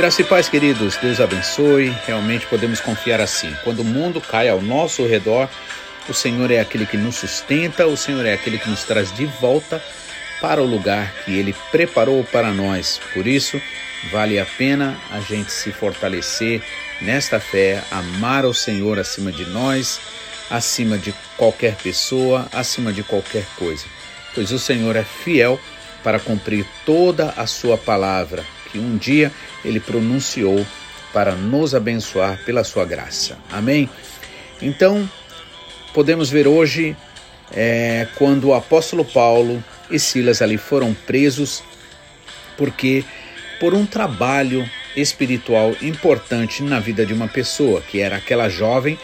Graça e paz, queridos. Deus abençoe. Realmente podemos confiar assim. Quando o mundo cai ao nosso redor, o Senhor é aquele que nos sustenta, o Senhor é aquele que nos traz de volta para o lugar que Ele preparou para nós. Por isso, vale a pena a gente se fortalecer nesta fé, amar o Senhor acima de nós, acima de qualquer pessoa, acima de qualquer coisa. Pois o Senhor é fiel para cumprir toda a sua palavra que um dia Ele pronunciou para nos abençoar pela sua graça. Amém? Então, podemos ver hoje é, quando o apóstolo Paulo e Silas ali foram presos porque por um trabalho espiritual importante na vida de uma pessoa, que era aquela jovem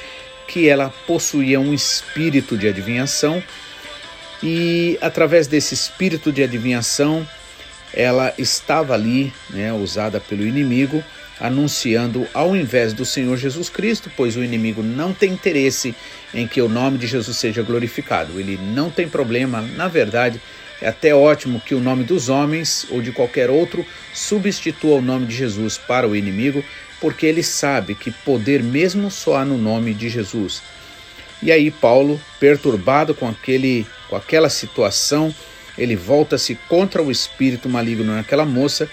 que ela possuía um espírito de adivinhação e através desse espírito de adivinhação ela estava ali, né, usada pelo inimigo, anunciando ao invés do Senhor Jesus Cristo, pois o inimigo não tem interesse em que o nome de Jesus seja glorificado. Ele não tem problema, na verdade, é até ótimo que o nome dos homens ou de qualquer outro substitua o nome de Jesus para o inimigo, porque ele sabe que poder mesmo só há no nome de Jesus. E aí Paulo, perturbado com aquele com aquela situação, ele volta-se contra o espírito maligno naquela moça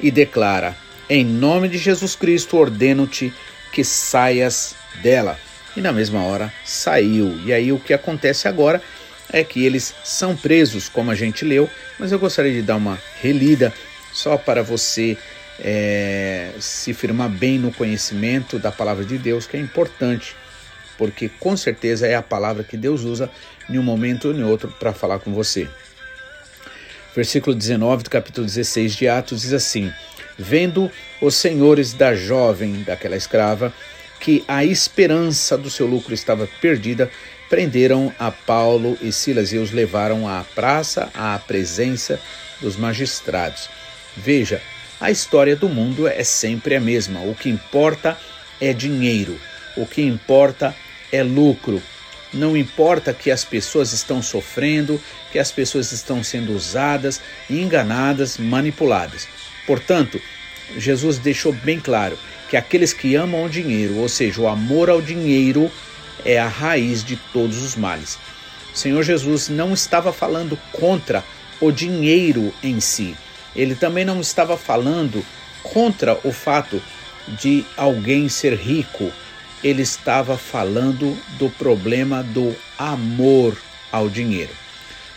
e declara: Em nome de Jesus Cristo ordeno-te que saias dela. E na mesma hora saiu. E aí o que acontece agora é que eles são presos, como a gente leu, mas eu gostaria de dar uma relida só para você é, se firmar bem no conhecimento da palavra de Deus, que é importante, porque com certeza é a palavra que Deus usa em um momento ou em outro para falar com você. Versículo 19 do capítulo 16 de Atos diz assim: Vendo os senhores da jovem, daquela escrava, que a esperança do seu lucro estava perdida, prenderam a Paulo e Silas e os levaram à praça, à presença dos magistrados. Veja, a história do mundo é sempre a mesma. O que importa é dinheiro, o que importa é lucro. Não importa que as pessoas estão sofrendo, que as pessoas estão sendo usadas, enganadas, manipuladas. Portanto, Jesus deixou bem claro que aqueles que amam o dinheiro, ou seja, o amor ao dinheiro, é a raiz de todos os males. O Senhor Jesus não estava falando contra o dinheiro em si. Ele também não estava falando contra o fato de alguém ser rico. Ele estava falando do problema do amor ao dinheiro.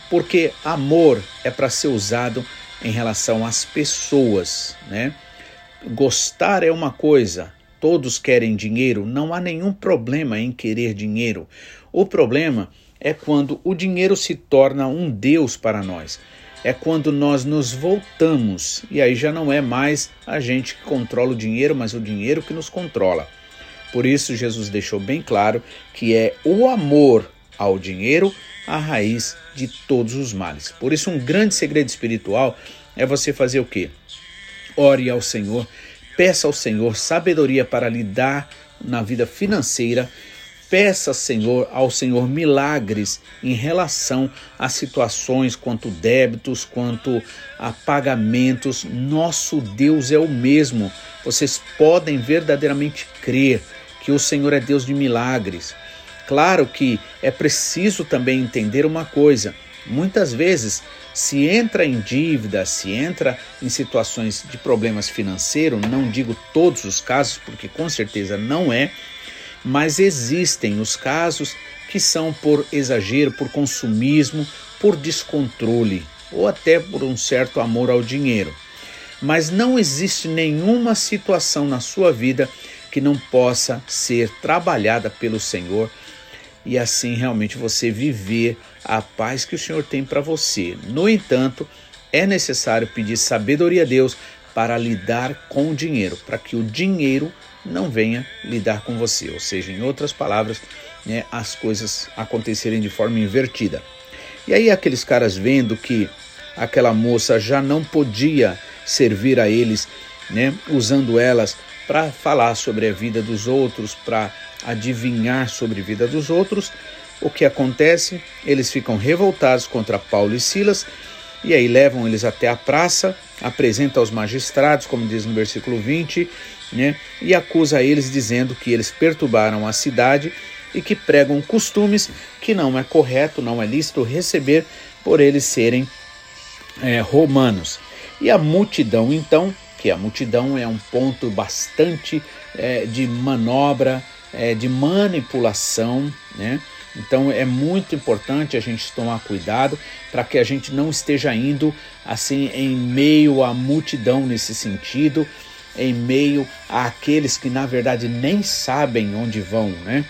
Porque amor é para ser usado em relação às pessoas, né? Gostar é uma coisa, todos querem dinheiro, não há nenhum problema em querer dinheiro. O problema é quando o dinheiro se torna um Deus para nós. É quando nós nos voltamos e aí já não é mais a gente que controla o dinheiro, mas o dinheiro que nos controla. Por isso, Jesus deixou bem claro que é o amor ao dinheiro a raiz de todos os males. Por isso, um grande segredo espiritual é você fazer o quê? Ore ao Senhor, peça ao Senhor sabedoria para lidar na vida financeira. Peça, Senhor, ao Senhor milagres em relação a situações quanto débitos, quanto a pagamentos. Nosso Deus é o mesmo. Vocês podem verdadeiramente crer que o Senhor é Deus de milagres. Claro que é preciso também entender uma coisa: muitas vezes se entra em dívida, se entra em situações de problemas financeiros, não digo todos os casos, porque com certeza não é, mas existem os casos que são por exagero, por consumismo, por descontrole ou até por um certo amor ao dinheiro. Mas não existe nenhuma situação na sua vida que não possa ser trabalhada pelo Senhor e assim realmente você viver a paz que o Senhor tem para você. No entanto, é necessário pedir sabedoria a Deus para lidar com o dinheiro, para que o dinheiro não venha lidar com você. Ou seja, em outras palavras, né, as coisas acontecerem de forma invertida. E aí aqueles caras vendo que aquela moça já não podia servir a eles, né, usando elas para falar sobre a vida dos outros, para adivinhar sobre a vida dos outros, o que acontece? Eles ficam revoltados contra Paulo e Silas e aí levam eles até a praça, apresenta aos magistrados, como diz no versículo 20, né, e acusa eles dizendo que eles perturbaram a cidade e que pregam costumes que não é correto, não é lícito receber por eles serem é, romanos. E a multidão, então, que a multidão é um ponto bastante é, de manobra, é, de manipulação, né? Então é muito importante a gente tomar cuidado para que a gente não esteja indo assim em meio à multidão nesse sentido, em meio àqueles que na verdade nem sabem onde vão, né?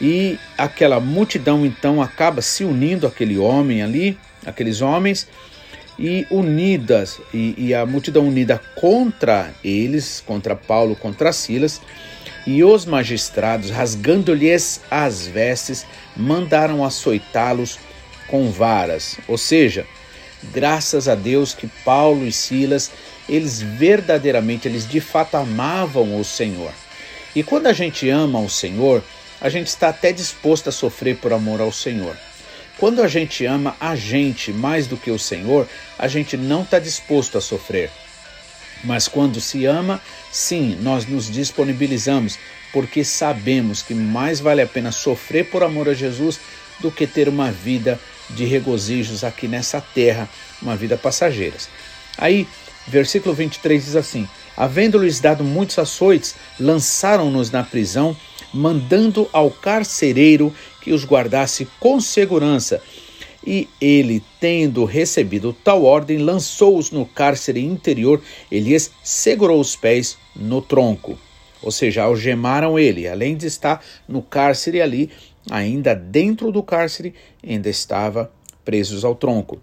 E aquela multidão então acaba se unindo aquele homem ali, aqueles homens, e unidas, e, e a multidão unida contra eles, contra Paulo, contra Silas, e os magistrados, rasgando-lhes as vestes, mandaram açoitá-los com varas. Ou seja, graças a Deus que Paulo e Silas, eles verdadeiramente, eles de fato amavam o Senhor. E quando a gente ama o Senhor, a gente está até disposto a sofrer por amor ao Senhor. Quando a gente ama a gente mais do que o Senhor, a gente não está disposto a sofrer. Mas quando se ama, sim, nós nos disponibilizamos, porque sabemos que mais vale a pena sofrer por amor a Jesus do que ter uma vida de regozijos aqui nessa terra, uma vida passageira. Aí, versículo 23 diz assim: Havendo-lhes dado muitos açoites, lançaram-nos na prisão, mandando ao carcereiro que os guardasse com segurança e ele, tendo recebido tal ordem, lançou-os no cárcere interior, Elias segurou os pés no tronco. Ou seja, algemaram ele, além de estar no cárcere ali, ainda dentro do cárcere, ainda estava presos ao tronco.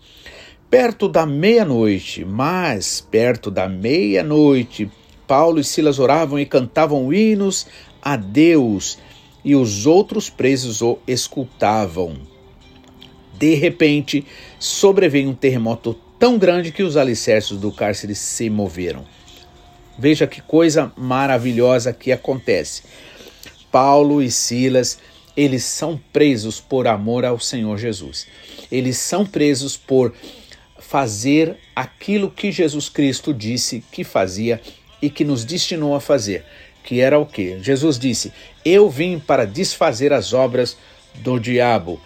Perto da meia-noite, mas perto da meia-noite, Paulo e Silas oravam e cantavam hinos a Deus, e os outros presos o escutavam. De repente, sobreveio um terremoto tão grande que os alicerces do cárcere se moveram. Veja que coisa maravilhosa que acontece. Paulo e Silas, eles são presos por amor ao Senhor Jesus. Eles são presos por fazer aquilo que Jesus Cristo disse que fazia e que nos destinou a fazer, que era o que? Jesus disse: "Eu vim para desfazer as obras do diabo".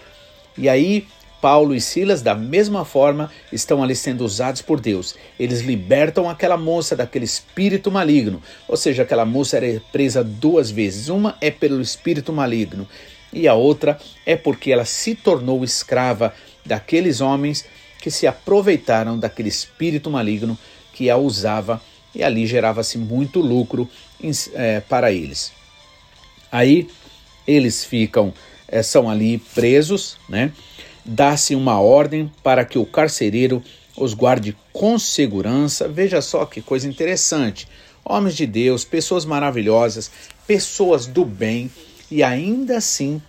E aí Paulo e Silas, da mesma forma, estão ali sendo usados por Deus. Eles libertam aquela moça daquele espírito maligno, ou seja, aquela moça era presa duas vezes. Uma é pelo espírito maligno e a outra é porque ela se tornou escrava daqueles homens que se aproveitaram daquele espírito maligno que a usava e ali gerava-se muito lucro é, para eles. Aí eles ficam, é, são ali presos, né? Dá-se uma ordem para que o carcereiro os guarde com segurança. Veja só que coisa interessante. Homens de Deus, pessoas maravilhosas, pessoas do bem, e ainda assim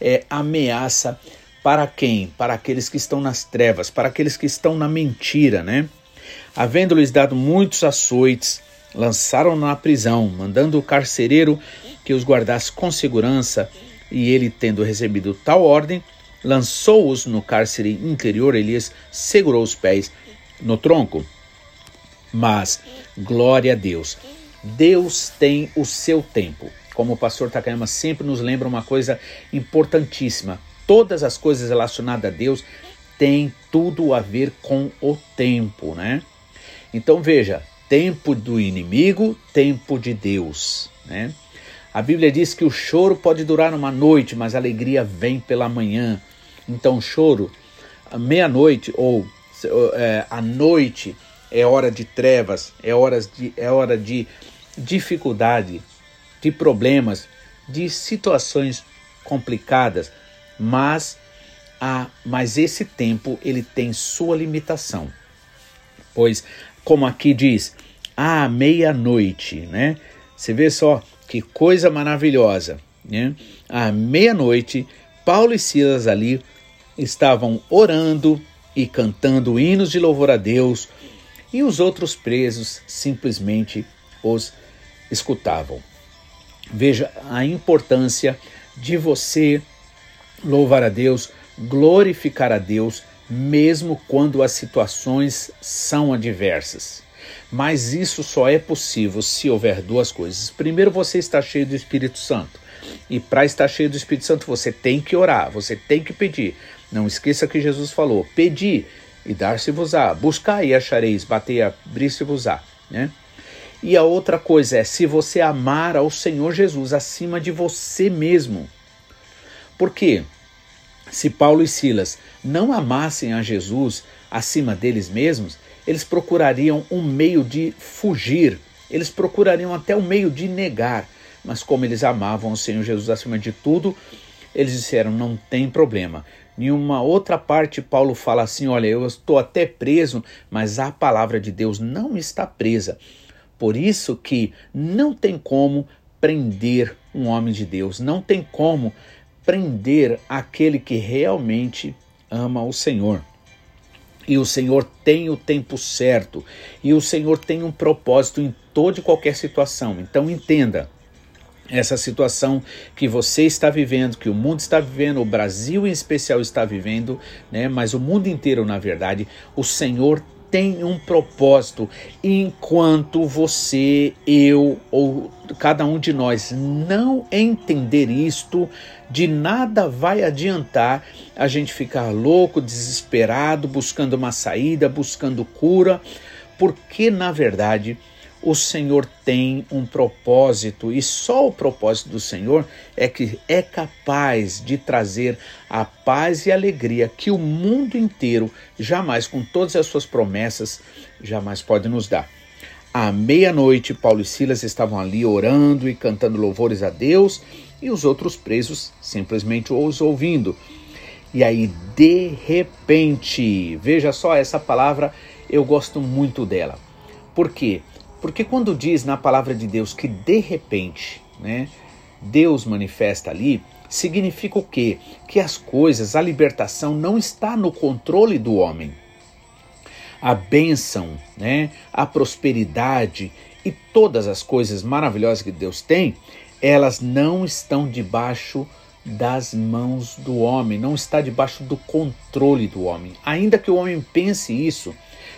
é ameaça para quem? Para aqueles que estão nas trevas, para aqueles que estão na mentira, né? Havendo-lhes dado muitos açoites, lançaram na prisão, mandando o carcereiro que os guardasse com segurança, e ele, tendo recebido tal ordem, lançou-os no cárcere interior, Elias segurou os pés no tronco. Mas, glória a Deus, Deus tem o seu tempo. Como o pastor Takayama sempre nos lembra uma coisa importantíssima: todas as coisas relacionadas a Deus têm tudo a ver com o tempo, né? Então veja, tempo do inimigo, tempo de Deus, né? A Bíblia diz que o choro pode durar uma noite, mas a alegria vem pela manhã. Então, choro, meia-noite ou é, à noite é hora de trevas, é, horas de, é hora de dificuldade, de problemas, de situações complicadas, mas a, mas esse tempo ele tem sua limitação. Pois, como aqui diz, à meia-noite, né? Você vê só que coisa maravilhosa. né, à meia-noite, Paulo e Silas ali estavam orando e cantando hinos de louvor a Deus, e os outros presos simplesmente os escutavam. Veja a importância de você louvar a Deus, glorificar a Deus, mesmo quando as situações são adversas. Mas isso só é possível se houver duas coisas. Primeiro, você está cheio do Espírito Santo. E para estar cheio do Espírito Santo, você tem que orar, você tem que pedir. Não esqueça que Jesus falou: pedi e dar-se-vos-á, buscar e achareis, bater e abrir-se-vos-á. Né? E a outra coisa é se você amar ao Senhor Jesus acima de você mesmo. Por quê? Se Paulo e Silas não amassem a Jesus acima deles mesmos, eles procurariam um meio de fugir, eles procurariam até um meio de negar. Mas como eles amavam o Senhor Jesus acima de tudo, eles disseram: não tem problema. Em uma outra parte, Paulo fala assim: olha, eu estou até preso, mas a palavra de Deus não está presa. Por isso que não tem como prender um homem de Deus, não tem como prender aquele que realmente ama o Senhor. E o Senhor tem o tempo certo, e o Senhor tem um propósito em toda e qualquer situação. Então entenda, essa situação que você está vivendo, que o mundo está vivendo, o Brasil em especial está vivendo, né? Mas o mundo inteiro, na verdade, o Senhor tem um propósito. Enquanto você, eu ou cada um de nós não entender isto, de nada vai adiantar a gente ficar louco, desesperado, buscando uma saída, buscando cura, porque na verdade o Senhor tem um propósito e só o propósito do Senhor é que é capaz de trazer a paz e alegria que o mundo inteiro jamais, com todas as suas promessas, jamais pode nos dar. À meia-noite, Paulo e Silas estavam ali orando e cantando louvores a Deus e os outros presos simplesmente os ouvindo. E aí, de repente, veja só essa palavra, eu gosto muito dela. Por quê? Porque quando diz na palavra de Deus que de repente, né, Deus manifesta ali, significa o quê? Que as coisas, a libertação não está no controle do homem. A bênção, né, a prosperidade e todas as coisas maravilhosas que Deus tem, elas não estão debaixo das mãos do homem, não está debaixo do controle do homem. Ainda que o homem pense isso,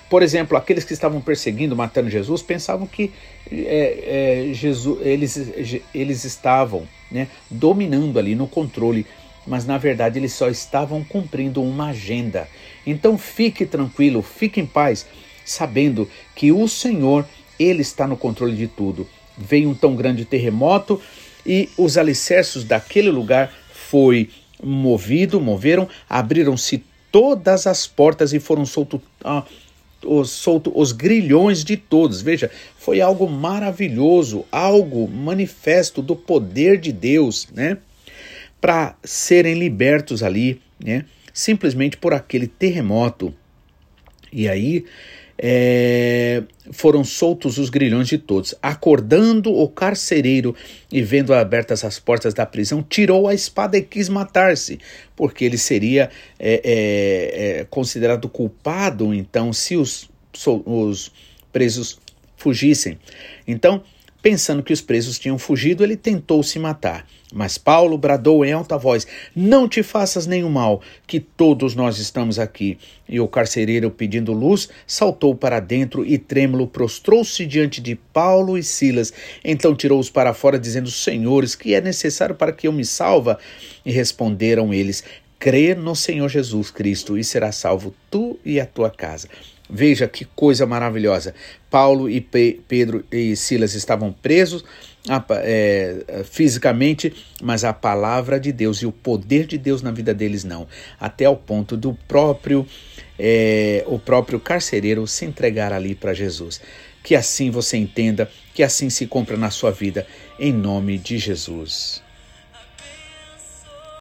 por exemplo, aqueles que estavam perseguindo, matando Jesus, pensavam que é, é, Jesus, eles, eles estavam né, dominando ali no controle, mas na verdade eles só estavam cumprindo uma agenda. Então fique tranquilo, fique em paz, sabendo que o Senhor, Ele está no controle de tudo. Veio um tão grande terremoto e os alicerces daquele lugar foi movido, moveram, abriram-se todas as portas e foram soltos. Ah, os, solto os grilhões de todos. Veja, foi algo maravilhoso, algo manifesto do poder de Deus, né? Para serem libertos ali, né? Simplesmente por aquele terremoto. E aí é, foram soltos os grilhões de todos. Acordando o carcereiro e vendo abertas as portas da prisão, tirou a espada e quis matar-se, porque ele seria é, é, é considerado culpado, então, se os, os presos fugissem. Então, Pensando que os presos tinham fugido, ele tentou se matar. Mas Paulo bradou em alta voz: Não te faças nenhum mal, que todos nós estamos aqui. E o carcereiro, pedindo luz, saltou para dentro e, trêmulo, prostrou-se diante de Paulo e Silas. Então tirou-os para fora, dizendo: Senhores, que é necessário para que eu me salva? E responderam eles: Crê no Senhor Jesus Cristo e será salvo tu e a tua casa. Veja que coisa maravilhosa. Paulo e Pe Pedro e Silas estavam presos é, fisicamente, mas a palavra de Deus e o poder de Deus na vida deles não. Até ao ponto do próprio é, o próprio carcereiro se entregar ali para Jesus. Que assim você entenda, que assim se compra na sua vida, em nome de Jesus.